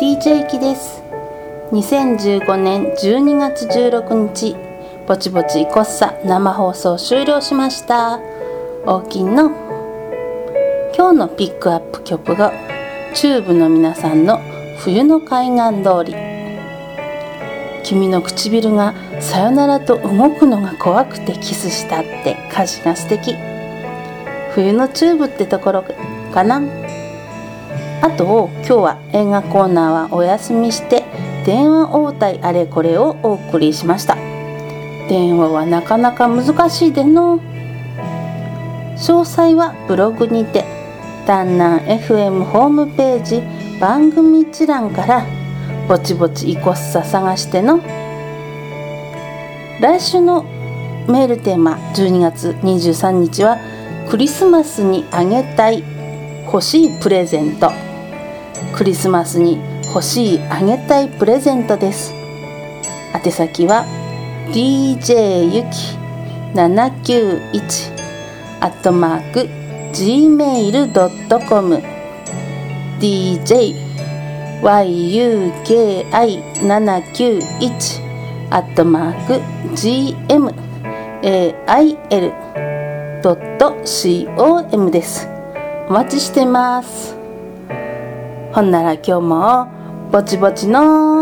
DJ きです。2015年12月16日ぼちぼちいこっさ生放送終了しました。大きの。今日のピックアップ曲がチューブの皆さんの冬の海岸通り。君の唇がさよならと動くのが怖くてキスしたって歌詞が素敵。冬のチューブってところかな。あと今日は映画コーナーはお休みして電話応対あれこれをお送りしました。電話はなかなか難しいでの。詳細はブログにて丹南 FM ホームページ番組一覧からぼちぼちいこっさ探しての。来週のメールテーマ12月23日はクリスマスにあげたい欲しいプレゼント。クリスマスに欲しいあげたいプレゼントです。宛先は DJ ゆき791アットマーク gmail.com DJ yuki791 アットマーク gmail.com です。お待ちしてます。ほんなら今日もぼちぼちの